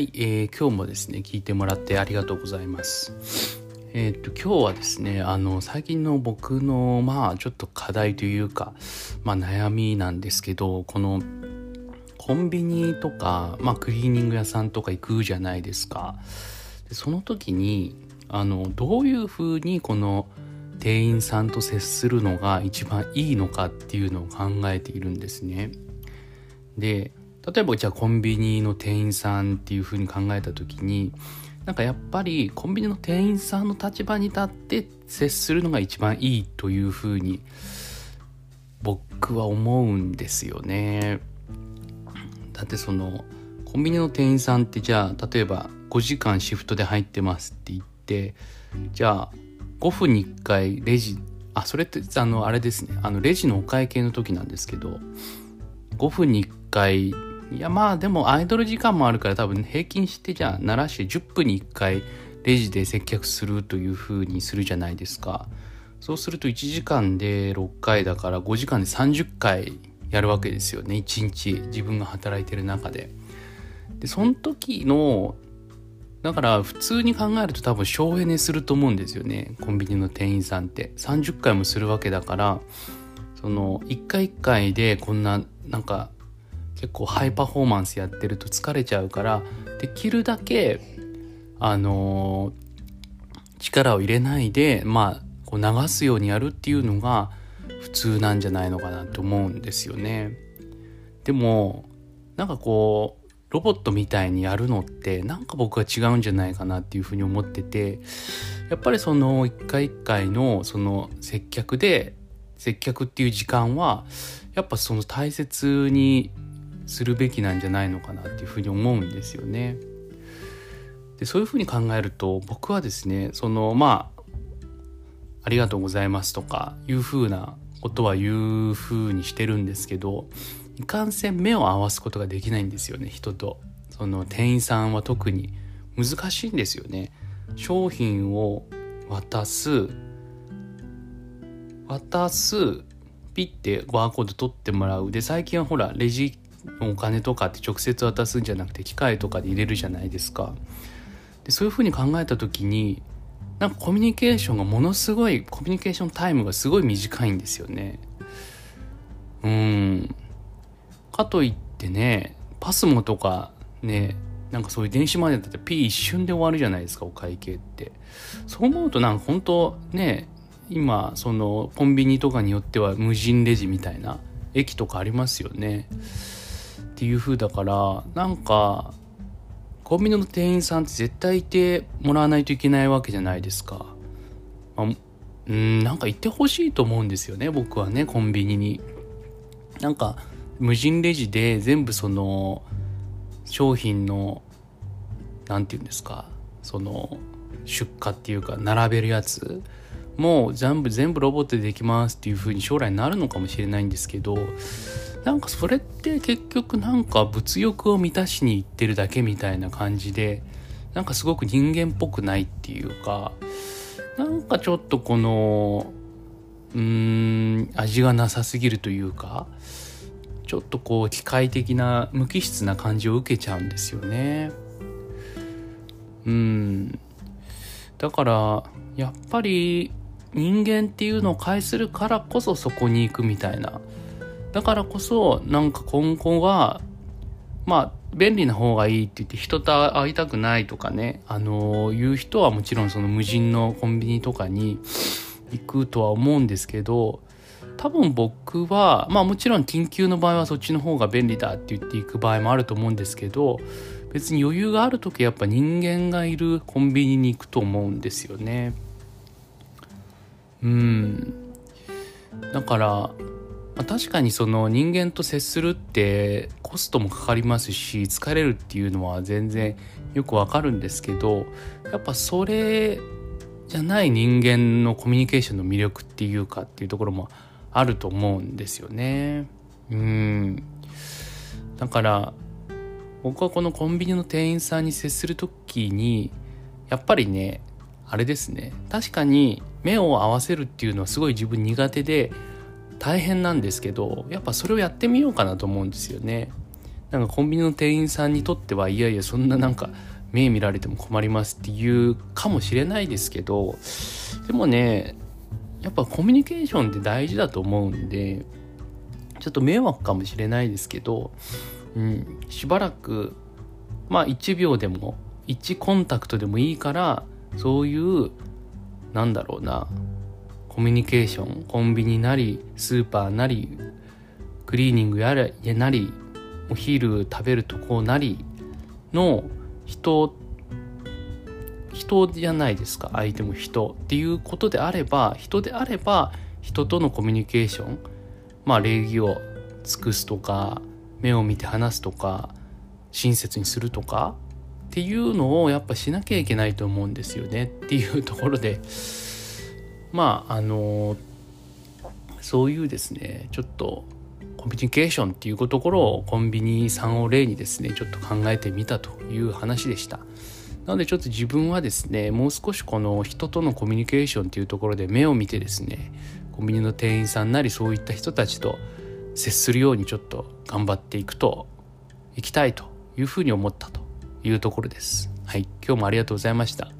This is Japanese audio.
い、えー、今日もですね聞いてもらってありがとうございます。えーっと今日はですねあの最近の僕のまあちょっと課題というかまあ悩みなんですけどこのコンビニとか、まあ、クリーニング屋さんとか行くじゃないですか。でその時にあのどういうふうにこの店員さんと接するのが一番いいのかっていうのを考えているんですね。で例えばじゃあコンビニの店員さんっていうふうに考えた時になんかやっぱりコンビニの店員さんの立場に立って接するのが一番いいというふうに僕は思うんですよね。だってそのコンビニの店員さんってじゃあ例えば5時間シフトで入ってますって言ってじゃあ5分に1回レジあそれってあのあれですねあのレジのお会計の時なんですけど5分に1回いやまあでもアイドル時間もあるから多分平均してじゃあ鳴らして10分に1回レジで接客するという風にするじゃないですか。そうすると1時間で6回だから5時間で30回やるわけですよね。1日自分が働いてる中で。でその時のだから普通に考えると多分省エネすると思うんですよね。コンビニの店員さんって。30回もするわけだからその1回1回でこんななんか結構ハイパフォーマンスやってると疲れちゃうからできるだけあの力を入れないでまあこう流すようにやるっていうのが普通なんじゃないのかなと思うんですよね。でもなんかこうロボットみたいにやるのってなんか僕は違うんじゃないかなっていうふうに思っててやっぱりその一回一回のその接客で接客っていう時間はやっぱその大切にするべきなんじゃないのかなっていうふうに思うんですよね。でそういうふうに考えると僕はですねそのまあありがとうございますとかいうふうなことは言うふうにしてるんですけどいかんせん目を合わすことができないんですよね人と。その店員さんは特に。難しいんですよね。商品を渡す渡すピッてバーコード取ってもらう。で最近はほらレジお金とかって直接渡すんじゃなくて機械とかで入れるじゃないですか。でそういうふうに考えた時になんかコミュニケーションがものすごいコミュニケーションタイムがすごい短いんですよね。うん。かといってねパスモとかねなんかそういう電子マネーだって P 一瞬で終わるじゃないですかお会計って。そう思うとなんか本当ね今そのコンビニとかによっては無人レジみたいな駅とかありますよね。っていう風だからなんかコンビニの店員さんって絶対いてもらわないといけないわけじゃないですか、まあ、うんなんかいてほしいと思うんですよね僕はねコンビニに。なんか無人レジで全部その商品の何て言うんですかその出荷っていうか並べるやつもう全部全部ロボットでできますっていう風に将来なるのかもしれないんですけどなんかそれって結局なんか物欲を満たしにいってるだけみたいな感じでなんかすごく人間っぽくないっていうかなんかちょっとこのうーん味がなさすぎるというかちょっとこう機械的な無機質な感じを受けちゃうんですよね。うん。だからやっぱり人間っていうのを介するからこそそこに行くみたいなだからこそなんか今後はまあ便利な方がいいって言って人と会いたくないとかねあのいう人はもちろんその無人のコンビニとかに行くとは思うんですけど多分僕はまあもちろん緊急の場合はそっちの方が便利だって言っていく場合もあると思うんですけど別に余裕がある時やっぱ人間がいるコンビニに行くと思うんですよね。うん。だから、まあ、確かにその人間と接するってコストもかかりますし疲れるっていうのは全然よくわかるんですけどやっぱそれじゃない人間のコミュニケーションの魅力っていうかっていうところもあると思うんですよね。うんだから僕はこのコンビニの店員さんに接する時にやっぱりねあれですね確かに目を合わせるっていうのはすごい自分苦手で大変なんですけどやっぱそれをやってみようかなと思うんですよね。なんかコンビニの店員さんにとってはいやいやそんななんか目見られても困りますっていうかもしれないですけどでもねやっぱコミュニケーションって大事だと思うんでちょっと迷惑かもしれないですけど、うん、しばらくまあ1秒でも1コンタクトでもいいからそういうなんだろうなコミュニケーションコンビニなりスーパーなりクリーニングやらなりお昼食べるとこなりの人人じゃないですか相手も人っていうことであれば人であれば人とのコミュニケーションまあ礼儀を尽くすとか目を見て話すとか親切にするとかっていうのをやっぱしなきゃいけないと思うんですよねっていうところで。まああのそういうですねちょっとコミュニケーションっていうところをコンビニさんを例にですねちょっと考えてみたという話でした。なのでちょっと自分はですねもう少しこの人とのコミュニケーションっていうところで目を見てですねコンビニの店員さんなりそういった人たちと接するようにちょっと頑張っていくといきたいというふうに思ったというところですはい今日もありがとうございました